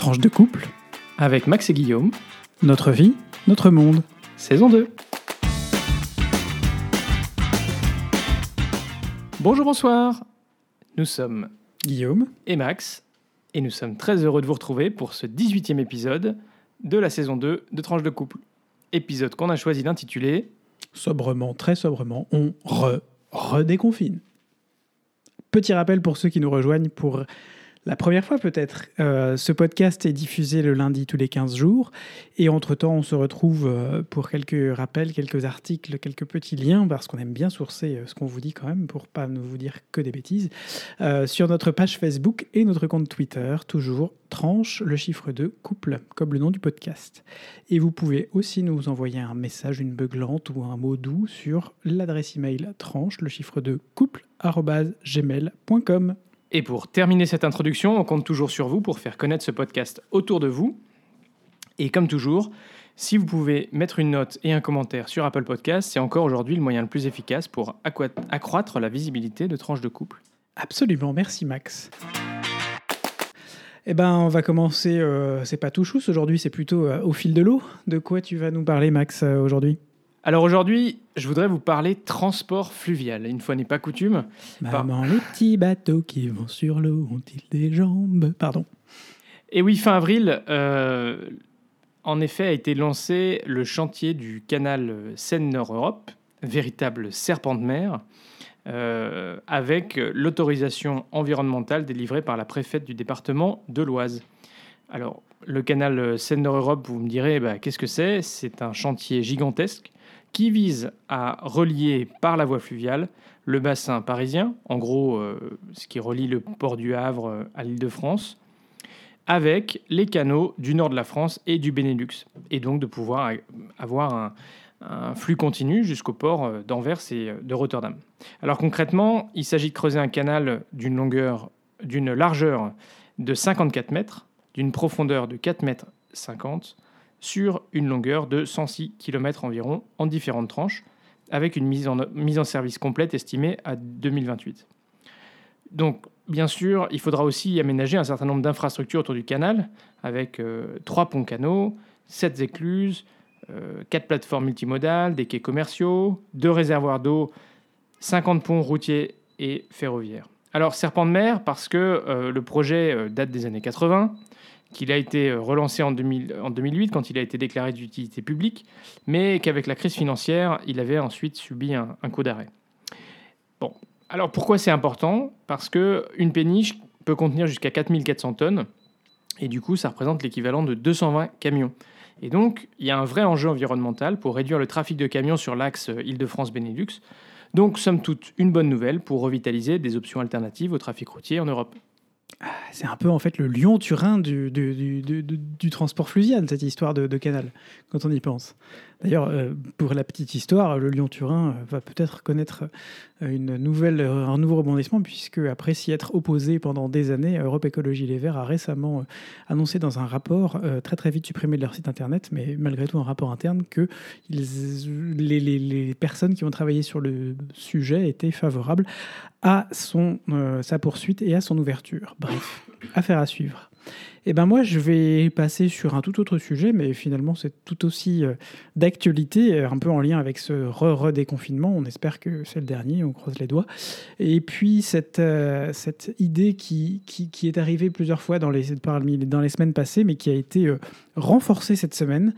Tranche de couple, avec Max et Guillaume, notre vie, notre monde. saison 2. Bonjour, bonsoir. Nous sommes Guillaume, et Max, et nous sommes très heureux de vous retrouver pour ce 18e épisode de la saison 2 de Tranche de couple. Épisode qu'on a choisi d'intituler sobrement, très sobrement, on re, redéconfine. Petit rappel pour ceux qui nous rejoignent pour la première fois peut-être. Euh, ce podcast est diffusé le lundi tous les 15 jours. Et entre-temps, on se retrouve euh, pour quelques rappels, quelques articles, quelques petits liens, parce qu'on aime bien sourcer euh, ce qu'on vous dit quand même, pour pas nous vous dire que des bêtises, sur notre page Facebook et notre compte Twitter, toujours tranche le chiffre de couple, comme le nom du podcast. Et vous pouvez aussi nous envoyer un message, une beuglante ou un mot doux sur l'adresse email tranche le chiffre de couple gmail.com. Et pour terminer cette introduction, on compte toujours sur vous pour faire connaître ce podcast autour de vous. Et comme toujours, si vous pouvez mettre une note et un commentaire sur Apple Podcast, c'est encore aujourd'hui le moyen le plus efficace pour accroître la visibilité de tranches de couple. Absolument, merci Max. Eh ben, on va commencer, euh, c'est pas tout chousse aujourd'hui, c'est plutôt euh, au fil de l'eau. De quoi tu vas nous parler Max euh, aujourd'hui? Alors aujourd'hui, je voudrais vous parler transport fluvial. Une fois n'est pas coutume. Maman, les petits bateaux qui vont sur l'eau ont-ils des jambes? Pardon. Et oui, fin avril, euh, en effet, a été lancé le chantier du canal Seine-Nord-Europe, véritable serpent de mer, euh, avec l'autorisation environnementale délivrée par la préfète du département de l'Oise. Alors, le canal Seine-Nord-Europe, vous me direz, bah, qu'est-ce que c'est? C'est un chantier gigantesque qui vise à relier par la voie fluviale le bassin parisien, en gros euh, ce qui relie le port du Havre euh, à l'île de France, avec les canaux du nord de la France et du Benelux, et donc de pouvoir avoir un, flux continu jusqu'au port euh, d'Anvers et de Rotterdam. Alors concrètement, il s'agit de creuser un canal d'une longueur, d'une largeur de 54 mètres, d'une profondeur de 4 mètres 50 sur une longueur de 106 km environ en différentes tranches, avec une mise en, service complète estimée à 2028. Donc, bien sûr, il faudra aussi aménager un certain nombre d'infrastructures autour du canal, avec euh, trois ponts canaux, sept écluses, euh, quatre plateformes multimodales, des quais commerciaux, deux réservoirs d'eau, 50 ponts routiers et ferroviaires. Alors, serpent de mer, parce que euh, le projet date des années 80, qu'il a été euh, relancé en, 2008 quand il a été déclaré d'utilité publique, mais qu'avec la crise financière, il avait ensuite subi un, coup d'arrêt. Bon, alors pourquoi c'est important? Parce que une péniche peut contenir jusqu'à 4400 tonnes, et du coup, ça représente l'équivalent de 220 camions. Et donc, il y a un vrai enjeu environnemental pour réduire le trafic de camions sur l'axe euh, Île-de-France-Benelux. Donc, somme toute, une bonne nouvelle pour revitaliser des options alternatives au trafic routier en Europe. Ah, c'est un peu en fait le Lyon-Turin du, du, transport fluvial, cette histoire de, canal, quand on y pense. D'ailleurs, euh, pour la petite histoire, le Lyon-Turin euh, va peut-être connaître euh, une nouvelle, un nouveau rebondissement, puisque après s'y être opposé pendant des années, Europe Écologie Les Verts a récemment annoncé dans un rapport, très très vite supprimé de leur site internet, mais malgré tout un rapport interne, que les, personnes qui ont travaillé sur le sujet étaient favorables à sa poursuite et à son ouverture. Bref, affaire à suivre. Et eh ben moi, je vais passer sur un tout autre sujet, mais finalement, c'est tout aussi euh, d'actualité, euh, un peu en lien avec ce re-redéconfinement. On espère que c'est le dernier, on croise les doigts. Et puis, cette, euh, idée qui, qui, est arrivée plusieurs fois dans les, dans les semaines passées, mais qui a été renforcée cette semaine,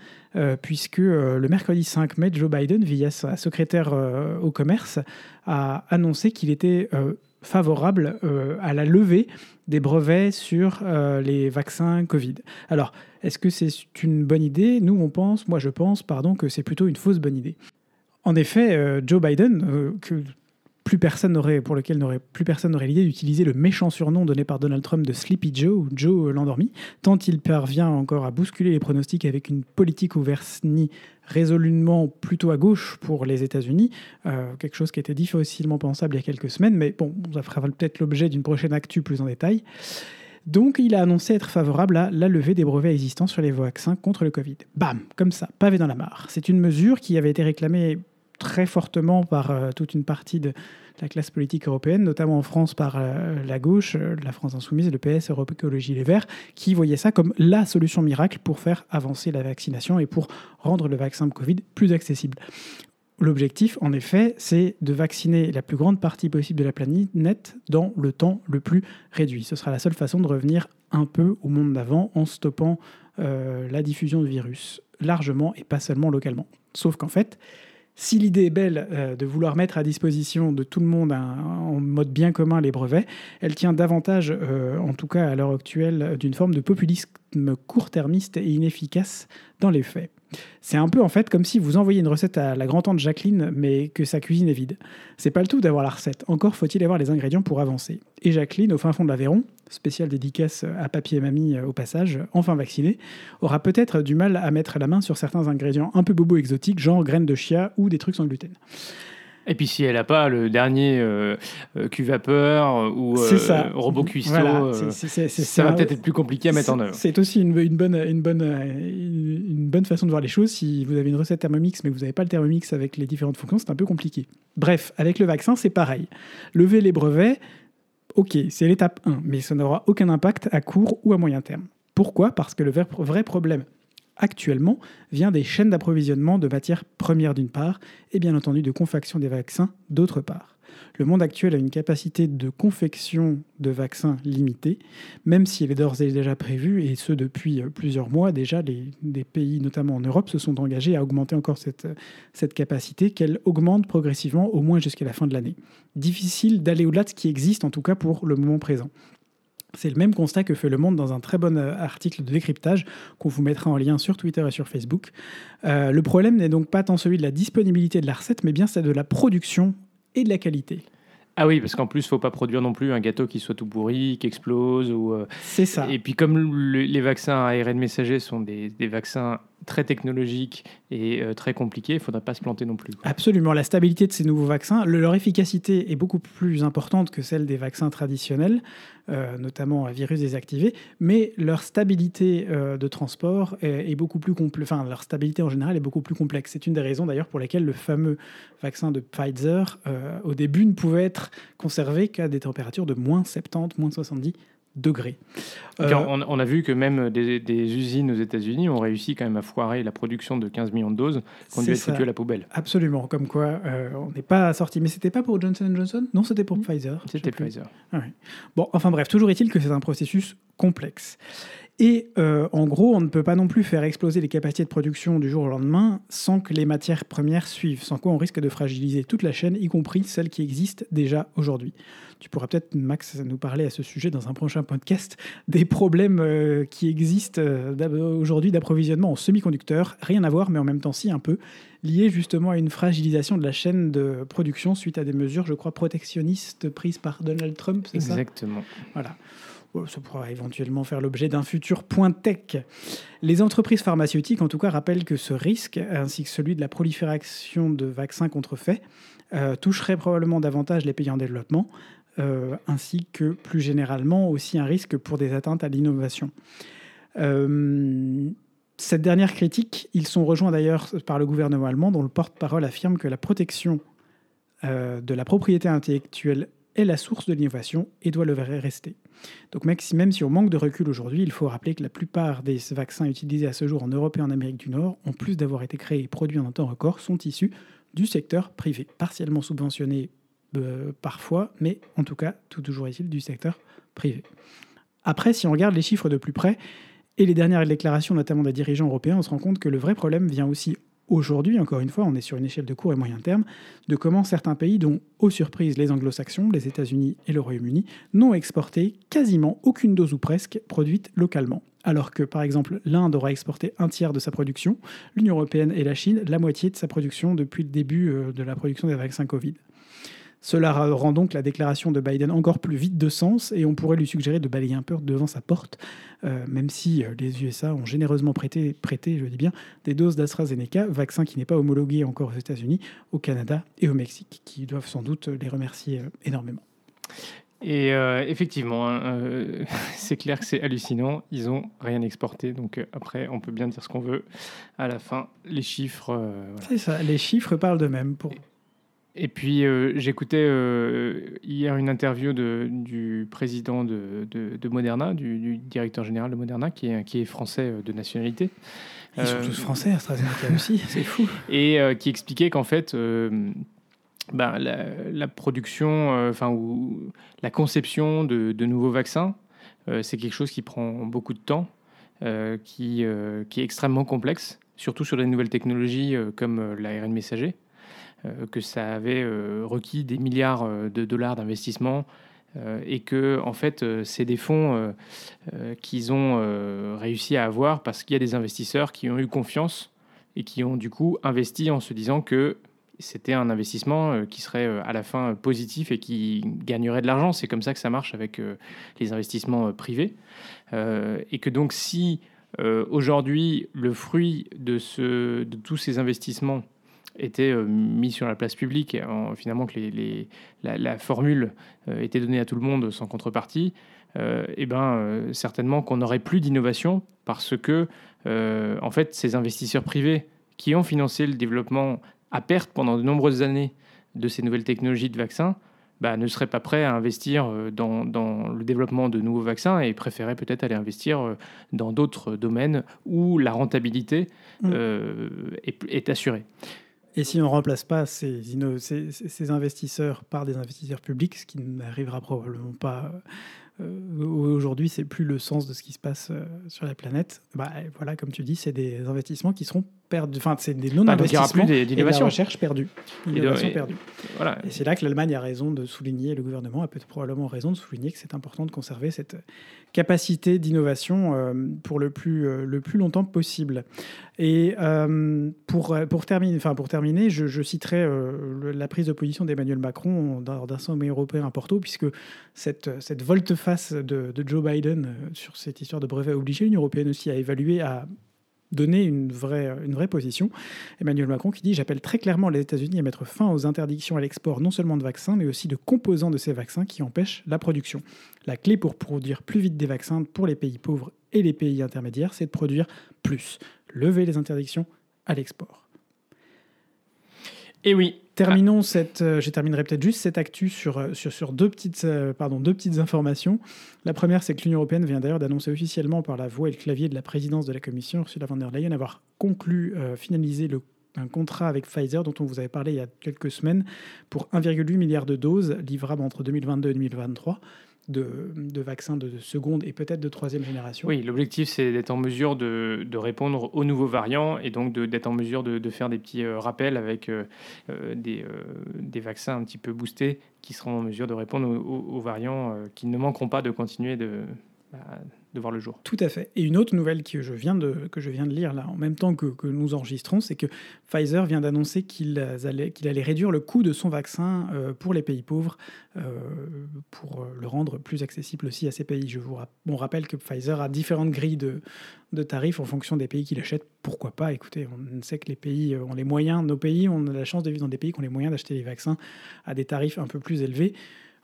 puisque le mercredi 5 mai, Joe Biden, via sa secrétaire au commerce, a annoncé qu'il était favorable euh, à la levée des brevets sur euh, les vaccins Covid. Alors, est-ce que c'est une bonne idée? Nous, on pense, moi je pense, pardon, que c'est plutôt une fausse bonne idée. En effet, euh, Joe Biden, que plus personne n'aurait, pour lequel n'aurait, plus personne n'aurait l'idée d'utiliser le méchant surnom donné par Donald Trump de Sleepy Joe ou Joe l'endormi, tant il parvient encore à bousculer les pronostics avec une politique au vernis résolument plutôt à gauche pour les États-Unis, euh, quelque chose qui était difficilement pensable il y a quelques semaines, mais bon, ça fera peut-être l'objet d'une prochaine actu plus en détail. Donc, il a annoncé être favorable à la levée des brevets existants sur les vaccins contre le Covid. Bam, comme ça, pavé dans la mare. C'est une mesure qui avait été réclamée très fortement par euh, toute une partie de, la classe politique européenne, notamment en France par euh, la gauche, euh, la France insoumise, le PS, Europe Écologie Les Verts, qui voyaient ça comme la solution miracle pour faire avancer la vaccination et pour rendre le vaccin Covid plus accessible. L'objectif, en effet, c'est de vacciner la plus grande partie possible de la planète dans le temps le plus réduit. Ce sera la seule façon de revenir un peu au monde d'avant en stoppant la diffusion du virus largement et pas seulement localement. Sauf qu'en fait, si l'idée est belle euh, de vouloir mettre à disposition de tout le monde en mode bien commun les brevets, elle tient davantage, euh, en tout cas à l'heure actuelle, d'une forme de populisme court-termiste et inefficace dans les faits. C'est un peu en fait comme si vous envoyez une recette à la grand-tante Jacqueline, mais que sa cuisine est vide. C'est pas le tout d'avoir la recette, encore faut-il avoir les ingrédients pour avancer. Et Jacqueline, au fin fond de l'Aveyron, spéciale dédicace à papy et mamie euh, au passage, enfin vaccinée, aura peut-être du mal à mettre la main sur certains ingrédients un peu bobo exotiques, genre graines de chia ou des trucs sans gluten. Et puis si elle n'a pas le dernier euh, euh vapeur euh, ou euh, robot cuistot, ça va peut-être être plus compliqué à mettre en œuvre. C'est aussi une, une, bonne, une, bonne, une bonne façon de voir les choses. Si vous avez une recette Thermomix mais que vous n'avez pas le Thermomix avec les différentes fonctions, c'est un peu compliqué. Bref, avec le vaccin, c'est pareil. Lever les brevets, ok, c'est l'étape 1, mais ça n'aura aucun impact à court ou à moyen terme. Pourquoi? Parce que le vrai problème actuellement vient des chaînes d'approvisionnement de matières premières d'une part et bien entendu de confection des vaccins d'autre part. Le monde actuel a une capacité de confection de vaccins limitée, même si elle est d'ores et déjà prévue, et ce depuis euh, plusieurs mois déjà, les, des pays, notamment en Europe, se sont engagés à augmenter encore cette, cette capacité, qu'elle augmente progressivement au moins jusqu'à la fin de l'année. Difficile d'aller au-delà de ce qui existe, en tout cas pour le moment présent. C'est le même constat que fait Le Monde dans un très bon euh, article de décryptage qu'on vous mettra en lien sur Twitter et sur Facebook. Euh, le problème n'est donc pas tant celui de la disponibilité de la recette, mais bien celle de la production et de la qualité. Ah oui, parce qu'en plus, il faut pas produire non plus un gâteau qui soit tout pourri, qui explose. Ou, euh, C'est ça. Et puis comme les vaccins à ARN messager sont des, des vaccins très technologiques et euh, très compliqués, il ne faudrait pas se planter non plus. Absolument. La stabilité de ces nouveaux vaccins, leur efficacité est beaucoup plus importante que celle des vaccins traditionnels, euh, notamment à virus désactivé, mais leur stabilité de transport est, beaucoup plus complexe. Enfin, leur stabilité en général est beaucoup plus complexe. C'est une des raisons d'ailleurs pour lesquelles le fameux vaccin de Pfizer, au début, ne pouvait être conservé qu'à des températures de moins 70, moins 70 degrés. Euh, on, a vu que même des, usines aux États-Unis ont réussi quand même à foirer la production de 15 millions de doses qui ont dû être à la poubelle. Absolument, comme quoi euh, on n'est pas sorti. Mais c'était pas pour Johnson Johnson? Non, c'était pour Pfizer. C'était Pfizer. Ah bon, enfin bref, toujours est-il que c'est un processus complexe. Et euh, en gros, on ne peut pas non plus faire exploser les capacités de production du jour au lendemain sans que les matières premières suivent, sans quoi on risque de fragiliser toute la chaîne, y compris celle qui existe déjà aujourd'hui. Tu pourras peut-être, Max, nous parler à ce sujet dans un prochain podcast des problèmes euh, qui existent euh, aujourd'hui d'approvisionnement en semi-conducteurs. Rien à voir, mais en même temps si un peu, lié justement à une fragilisation de la chaîne de production suite à des mesures, je crois, protectionnistes prises par Donald Trump, c'est ça? Exactement. Voilà ça pourra éventuellement faire l'objet d'un futur point tech. Les entreprises pharmaceutiques, en tout cas, rappellent que ce risque, ainsi que celui de la prolifération de vaccins contrefaits, euh, toucherait probablement davantage les pays en développement, euh, ainsi que plus généralement aussi un risque pour des atteintes à l'innovation. Euh, cette dernière critique, ils sont rejoints d'ailleurs par le gouvernement allemand, dont le porte-parole affirme que la protection de la propriété intellectuelle est la source de l'innovation et doit le rester. Donc même si on manque de recul aujourd'hui, il faut rappeler que la plupart des vaccins utilisés à ce jour en Europe et en Amérique du Nord, en plus d'avoir été créés et produits en un temps record, sont issus du secteur privé, partiellement subventionnés euh, parfois, mais en tout cas, tout toujours est-il du secteur privé. Après, si on regarde les chiffres de plus près, et les dernières déclarations notamment des dirigeants européens, on se rend compte que le vrai problème vient aussi aujourd'hui, encore une fois, on est sur une échelle de court et moyen terme, de comment certains pays, dont, aux surprises, les anglo-saxons, les États-Unis et le Royaume-Uni, n'ont exporté quasiment aucune dose ou presque produite localement. Alors que, par exemple, l'Inde aura exporté un tiers de sa production, l'Union européenne et la Chine la moitié de sa production depuis le début euh, de la production des vaccins Covid. Cela rend donc la déclaration de Biden encore plus vide de sens et on pourrait lui suggérer de balayer un peu devant sa porte, euh, même si euh, les USA ont généreusement prêté, prêté, je dis bien, des doses d'AstraZeneca, vaccin qui n'est pas homologué encore aux États-Unis, au Canada et au Mexique, qui doivent sans doute les remercier euh, énormément. Et effectivement, hein, c'est clair que c'est hallucinant. Ils n'ont rien exporté. Donc après, on peut bien dire ce qu'on veut. À la fin, les chiffres. C'est ça, les chiffres parlent d'eux-mêmes. Pour... Et puis, euh, j'écoutais euh, hier une interview de, du président de, de, Moderna, du, directeur général de Moderna, qui est, qui est français euh, de nationalité. Ils sont tous français, AstraZeneca aussi, c'est fou. Et qui expliquait qu'en fait, ben, la, production, enfin, ou la conception de, de nouveaux vaccins, c'est quelque chose qui prend beaucoup de temps, qui, qui est extrêmement complexe, surtout sur les nouvelles technologies comme l'ARN messager. Euh, que ça avait euh, requis des milliards euh, de dollars d'investissement et que en fait c'est des fonds qu'ils ont réussi à avoir parce qu'il y a des investisseurs qui ont eu confiance et qui ont du coup investi en se disant que c'était un investissement qui serait à la fin positif et qui gagnerait de l'argent. C'est comme ça que ça marche avec les investissements privés. et que donc si aujourd'hui le fruit de, ce, de tous ces investissements était euh, mis sur la place publique, en, finalement que les, la, formule euh, était donnée à tout le monde sans contrepartie, euh, eh ben, certainement qu'on n'aurait plus d'innovation parce que, en fait, ces investisseurs privés qui ont financé le développement à perte pendant de nombreuses années de ces nouvelles technologies de vaccins, bah, ne seraient pas prêts à investir dans, dans, le développement de nouveaux vaccins et préféraient peut-être aller investir dans d'autres domaines où la rentabilité mmh. est, est, assurée. Et si on ne remplace pas ces, ces, investisseurs par des investisseurs publics, ce qui n'arrivera probablement pas euh, aujourd'hui, c'est plus le sens de ce qui se passe euh, sur la planète. Bah, voilà, comme tu dis, c'est des investissements qui seront perdus. Enfin, c'est des non-investissements bah, et de la recherche perdue. perdue. Voilà. Et c'est là que l'Allemagne a raison de souligner, le gouvernement a peut-être probablement raison de souligner que c'est important de conserver cette capacité d'innovation euh, pour le plus, le plus longtemps possible. Et pour, pour, terminer, enfin, pour terminer, je, citerai la prise de position d'Emmanuel Macron d'un sommet européen à Porto, puisque cette, cette volte-face de, Joe Biden euh, sur cette histoire de brevet obligé, l'Union européenne aussi a évalué, a une vraie, une vraie position. Emmanuel Macron qui dit J'appelle très clairement les États-Unis à mettre fin aux interdictions à l'export non seulement de vaccins, mais aussi de composants de ces vaccins qui empêchent la production. La clé pour produire plus vite des vaccins pour les pays pauvres et les pays intermédiaires, c'est de produire plus. Lever les interdictions à l'export. Et oui, Terminons cette. Euh, je terminerai peut-être juste cette actu sur, euh, sur, deux, petites, euh, deux petites informations. La première, c'est que l'Union européenne vient d'ailleurs d'annoncer officiellement par la voix et le clavier de la présidence de la Commission, Ursula von der Leyen, avoir conclu, finalisé un contrat avec Pfizer dont on vous avait parlé il y a quelques semaines pour 1,8 milliard de doses livrables entre 2022 et 2023 de, vaccins de seconde et peut-être de troisième génération. Oui, l'objectif c'est d'être en mesure de, répondre aux nouveaux variants et donc d'être en mesure de, faire des petits euh, rappels avec euh, euh, des, vaccins un petit peu boostés qui seront en mesure de répondre aux, variants qui ne manqueront pas de continuer de, bah, de voir le jour. Tout à fait. Et une autre nouvelle que je viens de, que je viens de lire là, en même temps que, que nous enregistrons, c'est que Pfizer vient d'annoncer qu'il allait, allait réduire le coût de son vaccin euh, pour les pays pauvres, euh, pour le rendre plus accessible aussi à ces pays. Je vous on rappelle que Pfizer a différentes grilles de, de tarifs en fonction des pays qu'il achète. Pourquoi pas? Écoutez, on sait que les pays ont les moyens, nos pays, on a la chance de vivre dans des pays qui ont les moyens d'acheter les vaccins à des tarifs un peu plus élevés.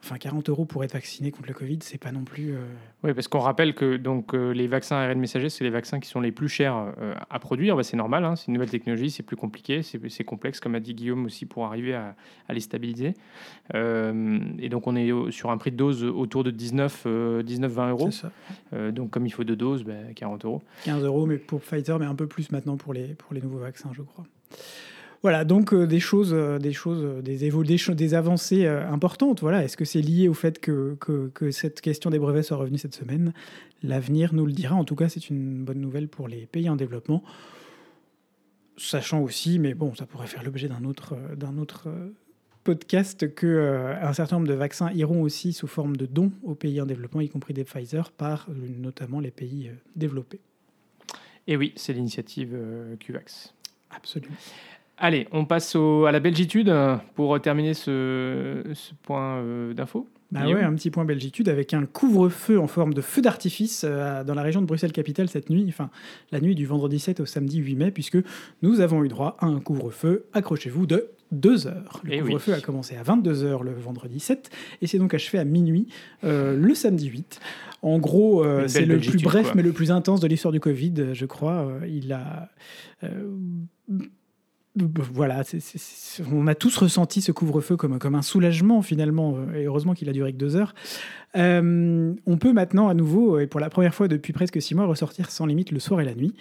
Enfin, 40 euros pour être vacciné contre le Covid, c'est pas non plus. Euh, oui, parce qu'on rappelle que donc, euh, les vaccins ARN messager, c'est les vaccins qui sont les plus chers euh, à produire. Bah, c'est normal, hein, c'est une nouvelle technologie, c'est plus compliqué, c'est complexe, comme a dit Guillaume aussi, pour arriver à, les stabiliser. et donc, on est sur un prix de dose autour de 19-20 19, euros. Ça. donc, comme il faut deux doses, 40 bah, euros. 15 euros, mais pour Pfizer, mais un peu plus maintenant pour les, pour les nouveaux vaccins, je crois. Voilà, donc euh, des choses, euh, des choses, euh, des, des, avancées importantes. Voilà, est-ce que c'est lié au fait que, que, cette question des brevets soit revenue cette semaine? L'avenir nous le dira. En tout cas, c'est une bonne nouvelle pour les pays en développement. Sachant aussi, mais bon, ça pourrait faire l'objet d'un autre, d'un autre podcast, que un certain nombre de vaccins iront aussi sous forme de dons aux pays en développement, y compris des Pfizer, par notamment les pays développés. Et oui, c'est l'initiative CUVAX. Absolument. Allez, on passe à la belgitude euh, pour terminer ce, point euh, d'info. Bah ouais, un petit point belgitude avec un couvre-feu en forme de feu d'artifice euh, dans la région de Bruxelles-Capitale cette nuit, enfin la nuit du vendredi 7 au samedi 8 mai, puisque nous avons eu droit à un couvre-feu, accrochez-vous, de 2 heures. Le eh couvre-feu a commencé à 22 heures le vendredi 7 et c'est donc achevé à minuit le samedi 8. En gros, c'est le plus bref mais le plus intense de l'histoire du Covid, je crois. il a voilà, c'est- c'est- on a tous ressenti ce couvre-feu comme, comme un soulagement finalement, euh, et heureusement qu'il a duré que deux heures. Euh, on peut maintenant à nouveau, et pour la première fois depuis presque six mois, ressortir sans limite le soir et la nuit.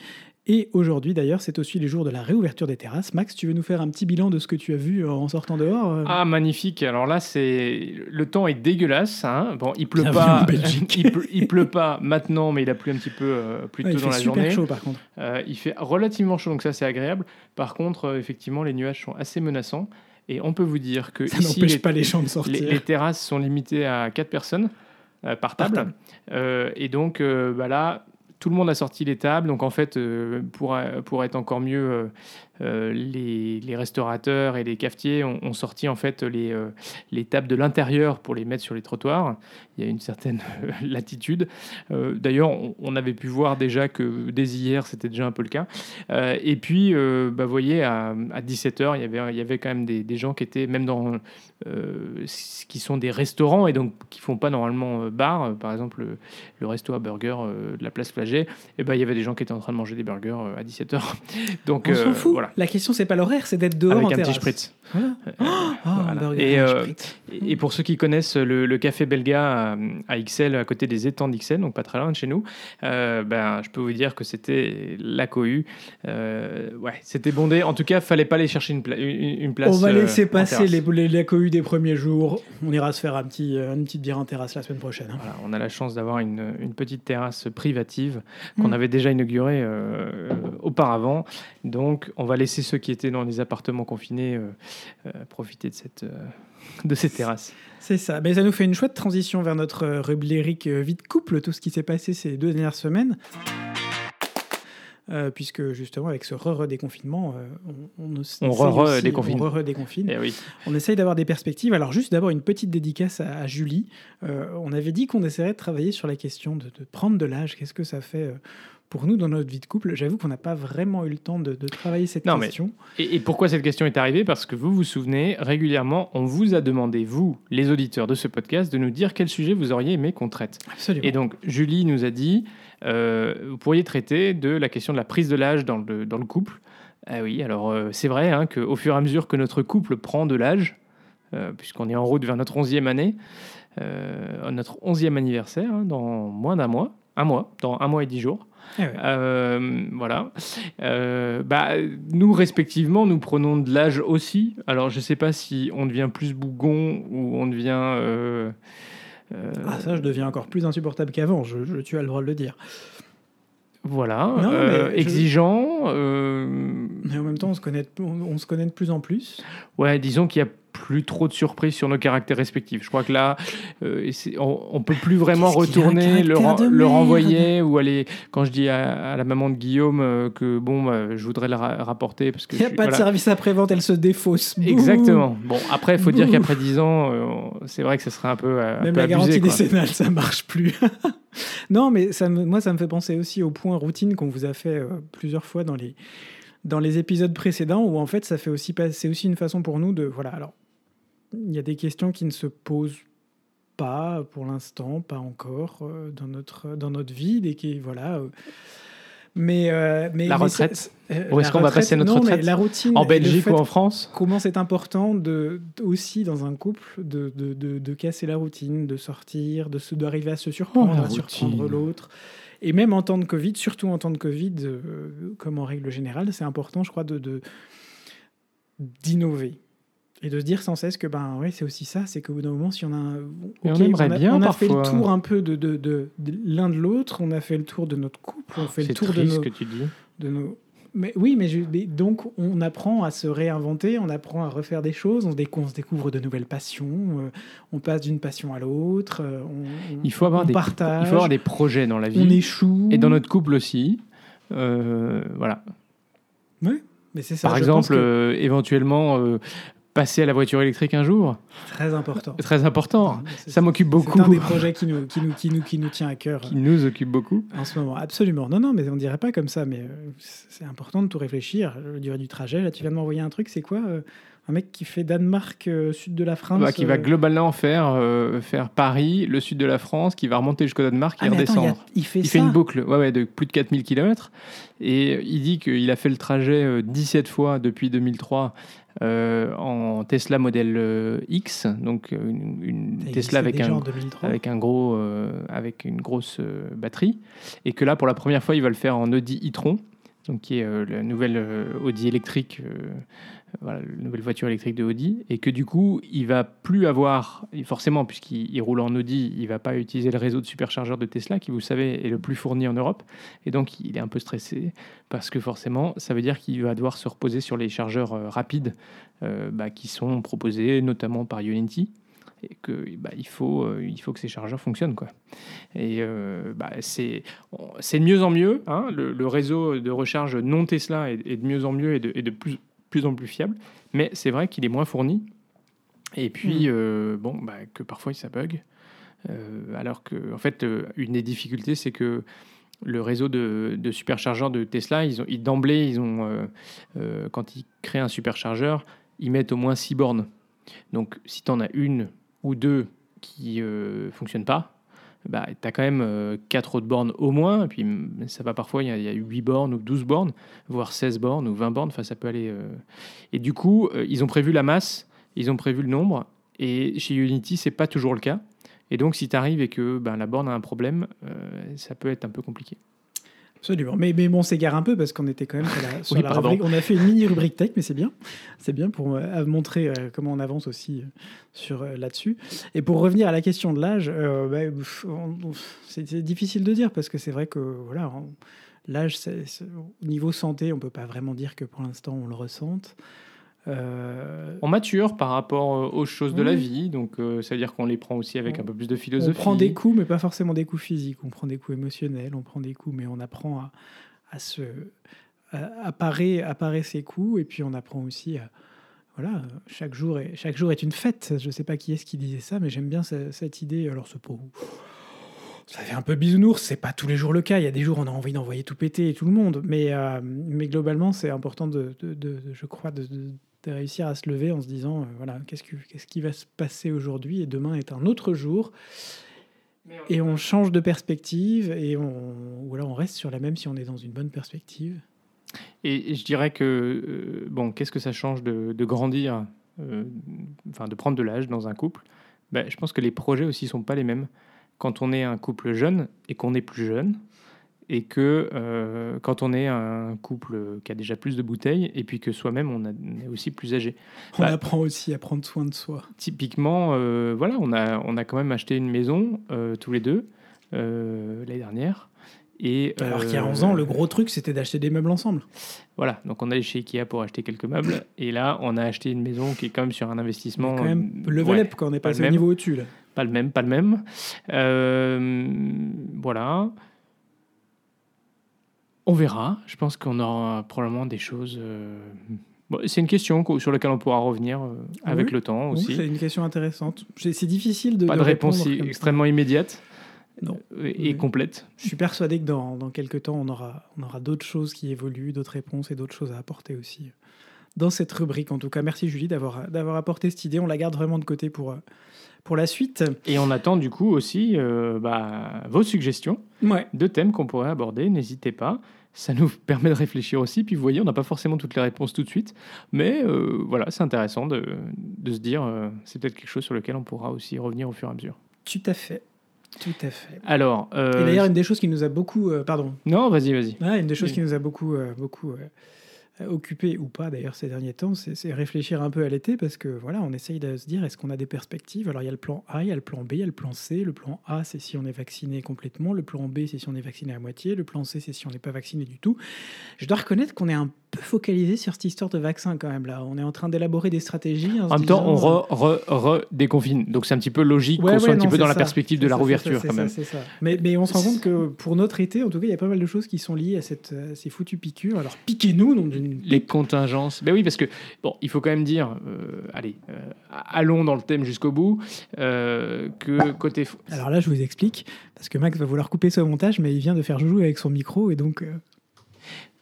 Et aujourd'hui d'ailleurs, c'est aussi les jours de la réouverture des terrasses. Max, tu veux nous faire un petit bilan de ce que tu as vu en sortant dehors euh Ah, magnifique. Alors là, c'est le temps est dégueulasse. hein. Bon, il pleut Bienvenue pas. il, pleut, il pleut pas maintenant, mais il a plu un petit peu euh, plus Ouais, tôt Il dans fait la super journée. chaud par contre. Euh, il fait relativement chaud, donc ça c'est agréable. Par contre, euh, effectivement, les nuages sont assez menaçants. Et on peut vous dire que Ça ici, n'empêche les, pas les gens de sortir. les terrasses sont limitées à 4 personnes euh, par Par table. Euh, et donc euh, bah là, tout le monde a sorti les tables. Donc en fait, euh, euh, pour être encore mieux, euh, les, les restaurateurs et les cafetiers ont, ont sorti en fait les, euh, les tables de l'intérieur pour les mettre sur les trottoirs. Il y a une certaine latitude. Euh, D'ailleurs, on, on avait pu voir déjà que dès hier, c'était déjà un peu le cas. Et puis, bah, vous voyez, à, 17h, il y avait, il y avait quand même des, des gens qui étaient même dans ce qui sont des restaurants et donc qui font pas normalement bar. Par exemple, le, le resto à burger de la place Flagey, et ben il y avait des gens qui étaient en train de manger des burgers à 17h. Donc On s'en fout. voilà. La question c'est pas l'horaire, c'est d'être dehors Avec en un petit terrasse. spritz. Voilà. Oh, un voilà. burger Et, euh, spritz. Et, et pour ceux qui connaissent le, le café Belga à, à XL, à côté des étangs d'XL, donc pas très loin de chez nous, euh, ben, je peux vous dire que c'était la cohue. Euh, ouais, c'était bondé. En tout cas, fallait pas aller chercher une, pla- une, une place. On va euh, laisser passer les, les, la cohue des premiers jours. On ira se faire un petit, euh, une petite bière en terrasse la semaine prochaine. hein. Voilà, on a la chance d'avoir une, une petite terrasse privative qu'on Mm. avait déjà inaugurée euh, auparavant. Donc, on va laisser ceux qui étaient dans les appartements confinés euh, euh, profiter de cette, euh, de ces terrasses. C'est ça. Mais ça nous fait une chouette transition vers notre euh, rubrique euh, vie de couple, tout ce qui s'est passé ces deux dernières semaines. Euh, puisque justement, avec ce re-redéconfinement, euh, on, on, essaye On on re-redéconfine. Eh oui. On essaye d'avoir des perspectives. Alors, juste d'abord, une petite dédicace à, à Julie. Euh, on avait dit qu'on essaierait de travailler sur la question de, de prendre de l'âge. Qu'est-ce que ça fait pour nous dans notre vie de couple J'avoue qu'on n'a pas vraiment eu le temps de, de travailler cette Non, mais- question. Et, et pourquoi cette question est arrivée? Parce que vous vous souvenez, régulièrement, on vous a demandé, vous, les auditeurs de ce podcast, de nous dire quel sujet vous auriez aimé qu'on traite. Absolument. Et donc, Julie nous a dit, euh, vous pourriez traiter de la question de la prise de l'âge dans le, dans le couple. Ah oui, alors euh, c'est vrai hein, qu'au fur et à mesure que notre couple prend de l'âge, euh, puisqu'on est en route vers notre onzième année, notre onzième anniversaire, hein, dans moins d'un mois, un mois, dans un mois et dix jours, Eh euh, voilà. Euh, bah, nous, respectivement, nous prenons de l'âge aussi. Alors, je ne sais pas si on devient plus bougon ou on devient... euh, Ah, ça, je deviens encore plus insupportable qu'avant. Je, je- tu as le droit de le dire. voilà. Non, euh, mais je- Exigeant. euh, Mais en même temps, on se connaît, de- on, on se connaît de plus en plus. ouais, disons qu'il n'y a plus trop de surprises sur nos caractères respectifs. Je crois que là, euh, on, on peut plus vraiment retourner, le, renvoyer ou aller. Quand je dis à, à la maman de Guillaume euh, que bon, bah, je voudrais le ra- rapporter parce que Il n'y a je pas de service après-vente, elle se défausse. Exactement. Bon, après, il faut dire qu'après 10 ans, euh, c'est vrai que ça serait un peu, un Même peu la garantie décennale, ça marche plus. non, mais ça me- moi, ça me fait penser aussi au point routine qu'on vous a fait plusieurs fois dans les, dans les épisodes précédents, où en fait, ça fait aussi c'est aussi une façon pour nous de. Voilà, alors, il y a des questions qui ne se posent pas pour l'instant, pas encore euh, dans, notre, dans notre vie, et qui. Voilà. euh, mais, euh, mais, La retraite euh, Où est-ce qu'on va passer notre non, retraite La routine. En Belgique ou en France comment c'est important de, aussi dans un couple de, de, de, de casser la routine, de sortir, de se- d'arriver à se surprendre, Oh, à surprendre l'autre. Et même en temps de Covid, surtout en temps de Covid, euh, comme en règle générale, c'est important, je crois, de- d'innover. Et de se dire sans cesse que ben ouais c'est aussi ça, c'est qu'au bout d'un moment si on a, un- on aimerait a, bien on a fait le tour un peu de, de, de- de l'un de l'autre, on a fait le tour de notre couple, on fait le tour de nos, ce que tu dis. de nos. Mais oui, mais, je- mais donc on apprend à se réinventer, on apprend à refaire des choses, on se, décou- on se découvre de nouvelles passions, euh, on passe d'une passion à l'autre, euh, on, on- Il faut avoir on des, partage, il faut avoir des projets dans la on vie échoue. et dans notre couple aussi. Euh, voilà. Mais c'est ça. Par exemple, que euh, éventuellement euh, passer à la voiture électrique un jour, très important. très important. C'est- Ça m'occupe beaucoup. C'est un des projets qui nous, qui nous, qui nous, qui nous tient à cœur. qui nous occupe beaucoup. En ce moment, absolument. Non, non, mais on dirait pas comme ça, mais euh, c'est important de tout réfléchir. La durée du trajet, là, tu viens de m'envoyer un truc, c'est quoi euh, un mec qui fait Danemark, euh, sud de la France. Bah, qui va euh, globalement faire, euh, faire Paris, le sud de la France, qui va remonter jusqu'au Danemark et Ah, attends, il, a- redescendre. il fait Il ça. fait une boucle ouais, ouais, de plus de 4000 km. Et il dit qu'il a fait le trajet euh, 17 fois depuis 2003 euh, en Tesla Model euh, X, donc euh, une, Tesla avec un, en 2003. avec un gros, euh, avec une grosse euh, batterie, et que là pour la première fois il va le faire en Audi e-tron, donc qui est euh, la nouvelle euh, Audi électrique, euh, voilà, la nouvelle voiture électrique de Audi, et que du coup il va plus avoir, forcément puisqu'il il roule en Audi, il va pas utiliser le réseau de superchargeurs de Tesla qui vous savez est le plus fourni en Europe, et donc il est un peu stressé parce que forcément ça veut dire qu'il va devoir se reposer sur les chargeurs euh, rapides euh, bah, qui sont proposés notamment par Unity et que bah, il faut euh, il faut que ces chargeurs fonctionnent quoi. Et bah, c'est c'est de mieux en mieux hein, le, réseau de recharge non Tesla est, est de mieux en mieux et de, et de plus plus en plus fiable mais c'est vrai qu'il est moins fourni. Et puis euh, bon bah, que parfois ça bug. Euh, alors que en fait euh, une des difficultés c'est que le réseau de, de superchargeurs de Tesla, ils ont, ils- d'emblée, ils ont, euh, euh, quand ils créent un superchargeur, ils mettent au moins 6 bornes. Donc, si tu en as une ou deux qui ne fonctionnent pas, bah, tu as quand même 4 autres bornes au moins. Et puis, mm, ça va parfois, il y, a- il y a 8 bornes ou 12 bornes, voire 16 bornes ou 20 bornes. Enfin, ça peut aller. euh. Et du coup, euh, ils ont prévu la masse, ils ont prévu le nombre. Et chez Unity, c'est pas toujours le cas. Et donc, si tu arrives et que ben, la borne a un problème, euh, ça peut être un peu compliqué. Absolument. Mais, mais bon, on s'égare un peu parce qu'on était quand même sur la, sur Oui, la pardon. rubrique. On a fait une mini rubrique tech, mais c'est bien. C'est bien pour euh, montrer euh, comment on avance aussi euh, sur là-dessus. Et pour revenir à la question de l'âge, bah, c'est difficile de dire parce que c'est vrai que voilà, l'âge, au niveau santé, on peut pas vraiment dire que pour l'instant on le ressente. Euh, On mature par rapport euh, aux choses de la vie, donc euh, ça veut dire qu'on les prend aussi avec On- un peu plus de on philosophie. prend des coups, mais pas forcément des coups physiques. On prend des coups émotionnels, on prend des coups, mais on apprend à, à se à, à parer, à parer ses coups, et puis on apprend aussi à voilà, chaque jour est, chaque jour est une fête. Je sais pas qui est-ce qui disait ça, mais j'aime bien ce- cette idée. Alors, c'est pour ça fait un peu bisounours, c'est pas tous les jours le cas. Il y a des jours où on a envie d'envoyer tout péter et tout le monde, mais, euh, mais globalement, c'est important de, de- de- je crois, de, de- réussir à se lever en se disant, euh, voilà, qu'est-ce, que- qu'est-ce qui va se passer aujourd'hui et demain est un autre jour. Et on change de perspective et on, ou alors on reste sur la même si on est dans une bonne perspective. Et je dirais que, euh, bon, qu'est-ce que ça change de, de grandir, euh, enfin de prendre de l'âge dans un couple? Ben, Je pense que les projets aussi sont pas les mêmes. Quand on est un couple jeune et qu'on est plus jeune, et que euh, quand on est un couple qui a déjà plus de bouteilles, et puis que soi-même on, est aussi plus âgé. On Bah- apprend aussi à prendre soin de soi. Typiquement, euh, voilà, on a, on a quand même acheté une maison euh, tous les deux l'année dernière. Et, Alors qu'il y a euh, 11 ans, le gros truc, c'était d'acheter des meubles ensemble. Voilà, donc on allait chez Ikea pour acheter quelques meubles. Et là, on a acheté une maison qui est quand même sur un investissement. quand même, level ouais, up, quand on est pas passé au même. niveau au-dessus. là. Pas le même, pas le même. Voilà. On verra. Je pense qu'on aura probablement des choses. euh, bon, c'est une question sur laquelle on pourra revenir euh, avec Oui. le temps aussi. c'est une question intéressante. C'est difficile de. Pas de, de réponse ça. extrêmement immédiate Non. euh, et Oui. complète. Je suis persuadé que dans, dans quelques temps, on aura, on aura d'autres choses qui évoluent, d'autres réponses et d'autres choses à apporter aussi dans cette rubrique. En tout cas, merci Julie d'avoir d'avoir apporté cette idée. On la garde vraiment de côté pour, pour la suite. Et on attend du coup aussi euh, bah, vos suggestions Ouais. de thèmes qu'on pourrait aborder. N'hésitez pas. Ça nous permet de réfléchir aussi. Puis vous voyez, on n'a pas forcément toutes les réponses tout de suite. Mais euh, voilà, c'est intéressant de, de se dire, euh, c'est peut-être quelque chose sur lequel on pourra aussi revenir au fur et à mesure. Tout à fait. Tout à fait. Alors, euh, Et d'ailleurs, une des choses qui nous a beaucoup. pardon. non, vas-y, vas-y. Ah, une des choses Oui. qui nous a beaucoup, beaucoup occupé ou pas d'ailleurs ces derniers temps, c'est réfléchir un peu à l'été parce que voilà, on essaye de se dire est-ce qu'on a des perspectives? Alors il y a le plan A, il y a le plan B, il y a le plan C. Le plan A, c'est si on est vacciné complètement. Le plan B, c'est si on est vacciné à moitié. Le plan C, c'est si on n'est pas vacciné du tout. Je dois reconnaître qu'on est un peu focalisé sur cette histoire de vaccin quand même là. On est en train d'élaborer des stratégies. En même temps, on re, re, re déconfine. Donc c'est un petit peu logique Ouais, qu'on soit un petit peu dans la perspective de la ça, rouverture quand même. ça. Mais, mais on se rend compte que pour notre été, en tout cas, il y a pas mal de choses qui sont liées à, cette, à ces foutues piqûres. Alors piquez-nous une Les contingences. Ben oui, parce que, bon, il faut quand même dire, euh, allez, euh, allons dans le thème jusqu'au bout, euh, que côté. Alors là, je vous explique, parce que Max va vouloir couper ce montage, mais il vient de faire joujou avec son micro, et donc...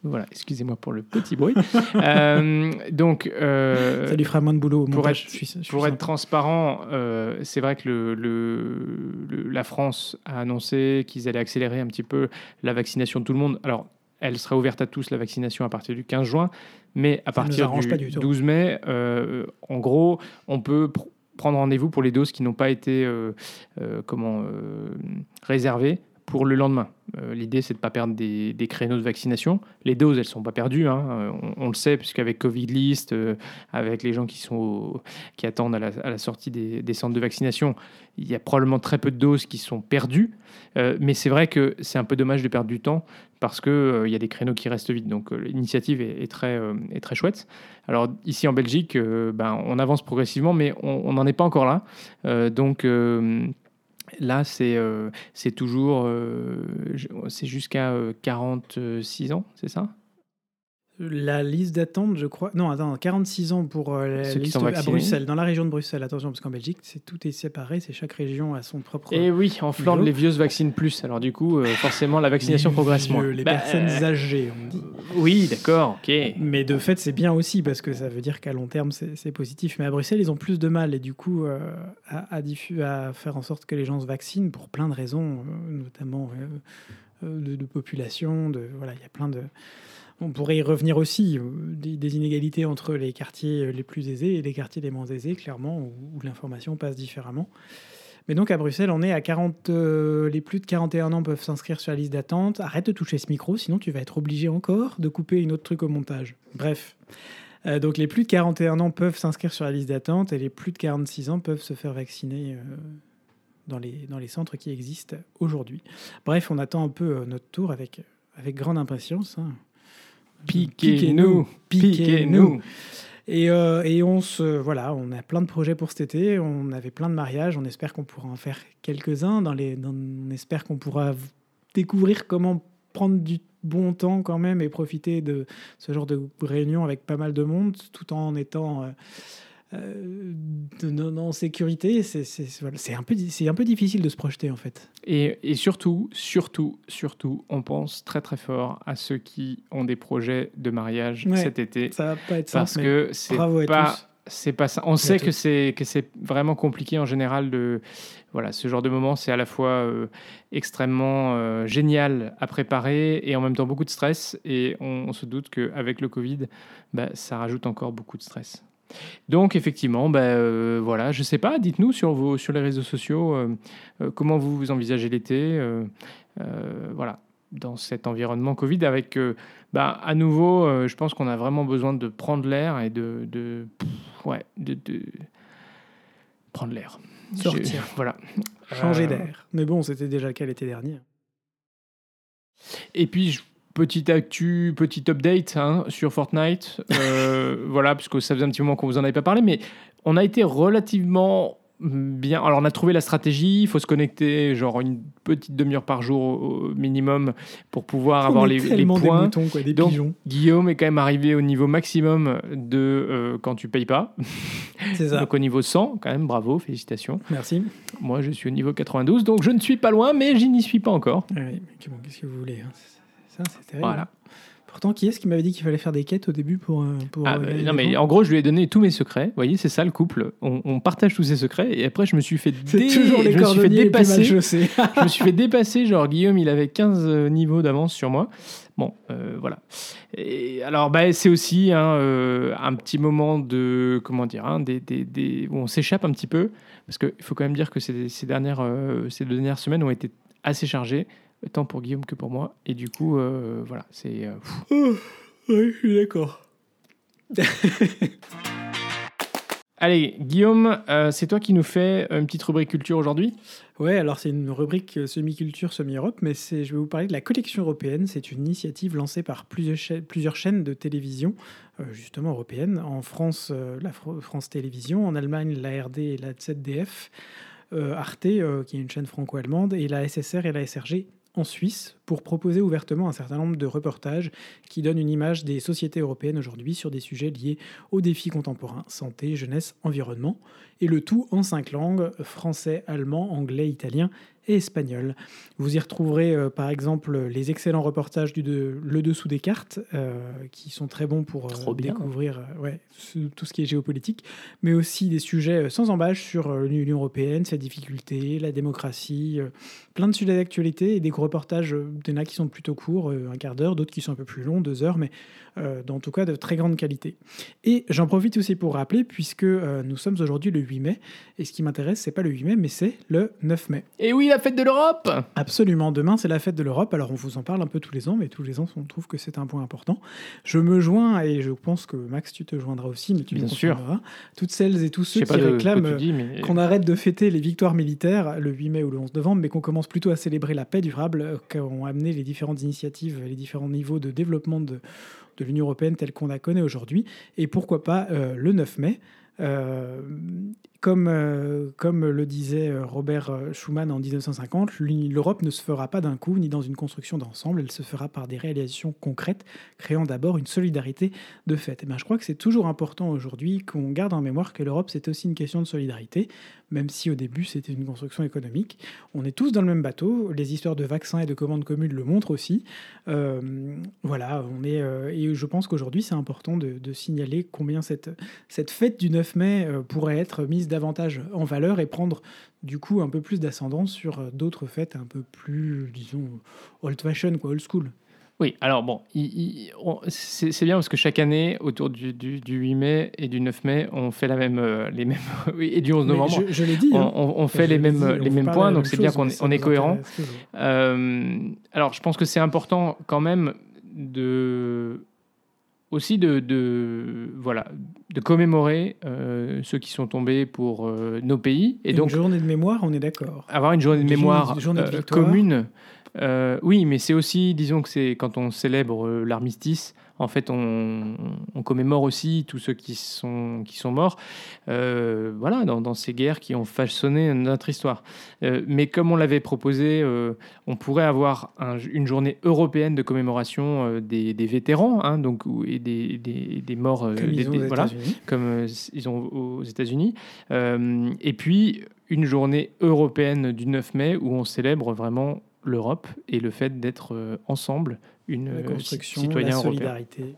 Voilà, excusez-moi pour le petit bruit. Euh, donc, euh, ça lui fera moins de boulot. Au pour montage. être, Je suis- je suis pour être transparent, euh, c'est vrai que le, le- le- la France a annoncé qu'ils allaient accélérer un petit peu la vaccination de tout le monde. Alors, elle sera ouverte à tous la vaccination à partir du 15 juin, mais à Ça partir du, pas du tout. 12 mai, en gros, on peut pr- prendre rendez-vous pour les doses qui n'ont pas été comment réservées pour le lendemain. Euh, L'idée, c'est de ne pas perdre des, créneaux de vaccination. Les doses, elles ne sont pas perdues, hein. Euh, on, le sait, puisqu'avec Covid List, euh, avec les gens qui, sont qui attendent à la, sortie des, centres de vaccination, il y a probablement très peu de doses qui sont perdues. Mais c'est vrai que c'est un peu dommage de perdre du temps parce qu'il il y a des créneaux qui restent vides. Donc l'initiative est, très, chouette. Alors ici en Belgique, ben, on avance progressivement, mais on n'en est pas encore là. Donc là, c'est euh, c'est toujours euh, c'est jusqu'à euh, 46 ans, c'est ça? La liste d'attente, je crois. Non, attends, 46 ans pour euh, la liste à. Bruxelles, dans la région de Bruxelles. Attention, parce qu'en Belgique, c'est tout est séparé. C'est chaque région a son propre. Et oui, en Flandre, les vieux se vaccinent plus. Alors du coup, euh, forcément, la vaccination Les progresse vieux, moins. Les Bah, personnes euh, âgées, on dit. Oui, d'accord, ok. Mais de fait, c'est bien aussi parce que ça veut dire qu'à long terme, c'est positif. Mais à Bruxelles, ils ont plus de mal et du coup, euh, à, à diffu- à faire en sorte que les gens se vaccinent pour plein de raisons, notamment de, de population. De, voilà, il y a plein de. On pourrait y revenir aussi, euh, des, inégalités entre les quartiers les plus aisés et les quartiers les moins aisés, clairement, où, l'information passe différemment. Mais donc à Bruxelles, on est à 40. euh, les plus de 41 ans peuvent s'inscrire sur la liste d'attente. Arrête de toucher ce micro, sinon tu vas être obligé encore de couper une autre truc au montage. Bref. Euh, donc les plus de 41 ans peuvent s'inscrire sur la liste d'attente et les plus de 46 ans peuvent se faire vacciner euh, dans, les, centres qui existent aujourd'hui. Bref, on attend un peu euh, notre tour avec, avec grande impatience. hein. Piquez-nous, Piquez-nous. Et, euh, et on se voilà, on a plein de projets pour cet été. On avait plein de mariages. On espère qu'on pourra en faire quelques-uns. Dans les, dans- on espère qu'on pourra découvrir comment prendre du bon temps quand même et profiter de ce genre de réunion avec pas mal de monde, tout en étant euh, euh, de- non- en sécurité. C'est voilà, un peu un peu difficile de se projeter en fait. Et, et surtout, surtout, surtout, on pense très très fort à ceux qui ont des projets de mariage Ouais. cet été. Ça va pas être Parce simple. que c'est pas, c'est pas ça. On sait que c'est que c'est vraiment compliqué en général de voilà ce genre de moment. C'est à la fois euh, extrêmement euh, génial à préparer et en même temps beaucoup de stress. Et on, on se doute qu'avec le Covid, bah, ça rajoute encore beaucoup de stress. Donc effectivement, bah, euh, voilà, je sais pas. Dites-nous sur vos sur les réseaux sociaux euh, euh, comment vous, vous envisagez l'été. euh, euh, voilà dans cet environnement Covid avec euh, bah, à nouveau, euh, je pense qu'on a vraiment besoin de prendre l'air et de, de pff, ouais, de, de prendre l'air. Sortir. Je- voilà. Changer Euh, d'air. Mais bon, c'était déjà le cas l'été dernier. Et puis, je- petite actu, petit update hein, sur Fortnite. Euh, voilà, parce que ça faisait un petit moment qu'on vous en avait pas parlé, mais on a été relativement bien. Alors, on a trouvé la stratégie. Il faut se connecter, genre une petite demi-heure par jour au minimum pour pouvoir On avoir les, les tellement des points. moutons, quoi, des Donc, pigeons. Guillaume est quand même arrivé au niveau maximum de euh, quand tu payes pas. C'est ça. Donc au niveau 100, quand même, bravo, félicitations. Merci. Moi, je suis au niveau 92, donc je ne suis pas loin, mais je n'y suis pas encore. Ah oui, mais bon, qu'est-ce que vous voulez hein, c'est- terrible. Voilà. Pourtant, qui est-ce qui m'avait dit qu'il fallait faire des quêtes au début pour. euh, pour Ah, euh, bah, non, mais en gros, je lui ai donné tous mes secrets. Vous voyez, c'est ça le couple. On, on partage tous ses secrets, et après, je me suis fait, C'est dé- toujours les je me suis fait dépasser. je me suis fait dépasser. Genre, Guillaume, il avait 15 euh, niveaux d'avance sur moi. Bon, euh, voilà. Et alors, bah, c'est aussi hein, euh, un petit moment de. Comment dire hein, des, des- des- où on s'échappe un petit peu. Parce qu'il faut quand même dire que ces, ces dernières, euh, ces deux dernières semaines ont été assez chargées, tant pour Guillaume que pour moi. Et du coup, euh, voilà, c'est. euh, pff. oui, je suis d'accord. Allez, Guillaume, euh, c'est toi qui nous fais une petite rubrique culture aujourd'hui Ouais, alors c'est une rubrique semi-culture, semi-Europe, mais c'est, je vais vous parler de la collection européenne. C'est une initiative lancée par plusieurs chaînes, plusieurs chaînes de télévision, euh, justement européennes. En France, euh, la Fr- France Télévisions, en Allemagne, la RD et la ZDF, euh, Arte, euh, qui est une chaîne franco-allemande, et la SSR et la SRG en Suisse, pour proposer ouvertement un certain nombre de reportages qui donnent une image des sociétés européennes aujourd'hui sur des sujets liés aux défis contemporains, santé, jeunesse, environnement et le tout en cinq langues, français, allemand, anglais, italien et espagnol. Vous y retrouverez euh, par exemple les excellents reportages du de, Le Dessous des cartes, euh, qui sont très bons pour euh, découvrir ouais, tout ce qui est géopolitique, mais aussi des sujets sans embâche sur l'Union européenne, ses difficultés, la démocratie, plein de sujets d'actualité et des reportages, euh, il y en a qui sont plutôt courts, un quart d'heure, d'autres qui sont un peu plus longs, deux heures, mais en tout cas de très grande qualité. Et j'en profite aussi pour rappeler, puisque nous sommes aujourd'hui le 8 mai, et ce qui m'intéresse, c'est pas le 8 mai, mais c'est le 9 mai. Et oui, la fête de l'Europe Absolument, demain c'est la fête de l'Europe, alors on vous en parle un peu tous les ans, mais tous les ans on trouve que c'est un point important. Je me joins, et je pense que Max tu te joindras aussi, mais tu me Bien sûr. toutes celles et tous ceux qui réclament mais qu'on arrête de fêter les victoires militaires le 8 mai ou le 11 novembre, mais qu'on commence plutôt à célébrer la paix durable euh, qu'ont amené les différentes initiatives, les différents niveaux de développement de, de l'Union européenne telle qu'on la connaît aujourd'hui. Et pourquoi pas euh, le 9 mai euh, comme, euh, comme le disait euh, Robert euh, Schuman en 1950, l'Uni- l'Europe ne se fera pas d'un coup ni dans une construction d'ensemble, elle se fera par des réalisations concrètes, créant d'abord une solidarité de fait. Et ben, je crois que c'est toujours important aujourd'hui qu'on garde en mémoire que l'Europe, c'est aussi une question de solidarité, même si au début c'était une construction économique. On est tous dans le même bateau, les histoires de vaccins et de commandes communes le montrent aussi. Voilà, on est, et je pense qu'aujourd'hui c'est important de, signaler combien cette, cette fête du 9 mai pourrait être mise davantage en valeur et prendre du coup un peu plus d'ascendance sur euh, d'autres fêtes un peu plus, disons, old fashion, quoi, old school. Oui, alors bon, c'est bien parce que chaque année, autour du, du- du 8 mai et du 9 mai, on fait la même, euh, les mêmes, oui, et du 11 Mais novembre, je, je l'ai dit. on, hein. on- on fait Je les mêmes, dit, on les mêmes points, donc c'est bien qu'on est, on cohérent. Euh, alors, je pense que c'est important quand même de aussi de, de voilà de commémorer euh, ceux qui sont tombés pour euh, nos pays et Une donc journée de mémoire, on est d'accord. avoir une journée de Une mémoire journée de euh, commune. oui, mais c'est aussi, disons que c'est quand on célèbre l'armistice, en fait, on, on commémore aussi tous ceux qui sont, qui sont morts, euh, voilà, dans, dans ces guerres qui ont façonné notre histoire. Euh, mais comme on l'avait proposé, euh, on pourrait avoir un- une journée européenne de commémoration des, des vétérans, hein, donc et des, des, des morts, Comme des- ils ont des- aux voilà États-Unis. comme ils ont aux États-Unis. Et puis une journée européenne du 9 mai où on célèbre vraiment l'Europe et le fait d'être ensemble une La euh, construction, citoyen la européen. solidarité.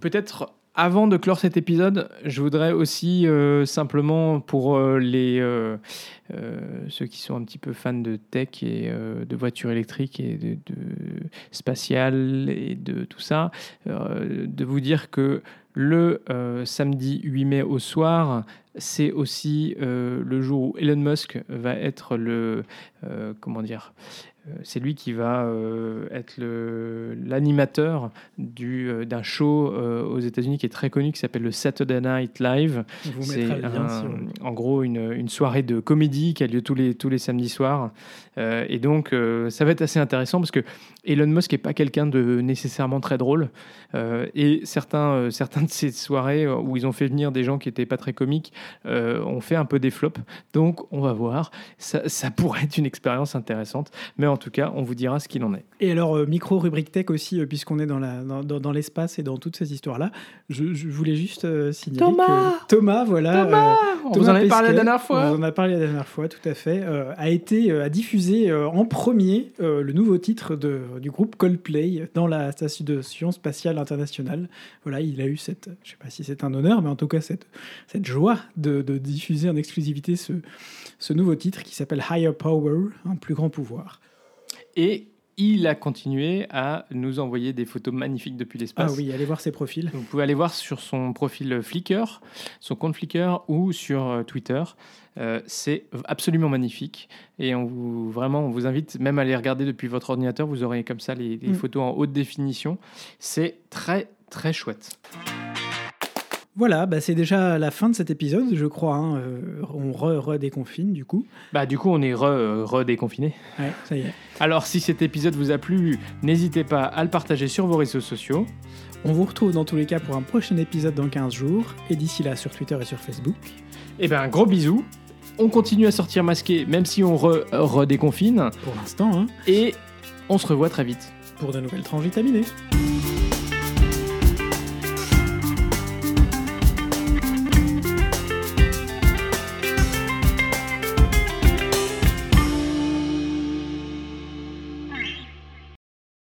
Peut-être avant de clore cet épisode, je voudrais aussi euh, simplement pour euh, les euh, ceux qui sont un petit peu fans de tech et euh, de voitures électriques et de, de spatial et de tout ça, euh, de vous dire que le euh, samedi 8 mai au soir, c'est aussi euh, le jour où Elon Musk va être le euh, comment dire euh, c'est lui qui va euh, être le- l'animateur du, euh, d'un show euh, aux États-Unis qui est très connu qui s'appelle le Saturday Night Live. C'est si en gros une, une soirée de comédie qui a lieu tous les, tous les samedis soirs. Euh, et donc, euh, ça va être assez intéressant parce que Elon Musk n'est pas quelqu'un de nécessairement très drôle. Euh, et certains, euh, certains de ces soirées euh, où ils ont fait venir des gens qui n'étaient pas très comiques euh, ont fait un peu des flops. Donc, on va voir. Ça, ça pourrait être une expérience intéressante. Mais en tout cas, on vous dira ce qu'il en est. Et alors, euh, micro-rubrique tech aussi, euh, puisqu'on est dans, la, dans, dans- dans l'espace et dans toutes ces histoires-là, je, je voulais juste euh, signaler Thomas que Thomas, voilà, Thomas On vous en avait parlé la dernière fois. On en a parlé la dernière fois, tout à fait. euh, a été euh, a diffusé euh, en premier euh, le nouveau titre de, du groupe Coldplay dans la station spatiale internationale. Voilà, il a eu cette, je sais pas si c'est un honneur, mais en tout cas cette, cette joie de, de diffuser en exclusivité ce, ce nouveau titre qui s'appelle Higher Power, un plus grand pouvoir. Et il a continué à nous envoyer des photos magnifiques depuis Ah l'espace. oui, allez voir ses profils. Vous pouvez aller voir sur son profil Flickr, son compte Flickr ou sur euh, Twitter. Euh, c'est absolument magnifique et on vous vraiment on vous invite même à les regarder depuis votre ordinateur. Vous aurez comme ça les, les Mm. photos en haute définition. C'est très très chouette. Voilà, bah c'est déjà la fin de cet épisode, je crois. hein. Euh, on re- redéconfine du coup. Bah du coup on est re, euh. Ouais, ça y est. Alors si cet épisode vous a plu, n'hésitez pas à le partager sur vos réseaux sociaux. On vous retrouve dans tous les cas pour un prochain épisode dans 15 jours. Et d'ici là, sur Twitter et sur Facebook. Et ben gros bisous. On continue à sortir masqué même si on re- redéconfine Pour l'instant, hein, et on se revoit très vite. pour de nouvelles tranches vitaminées.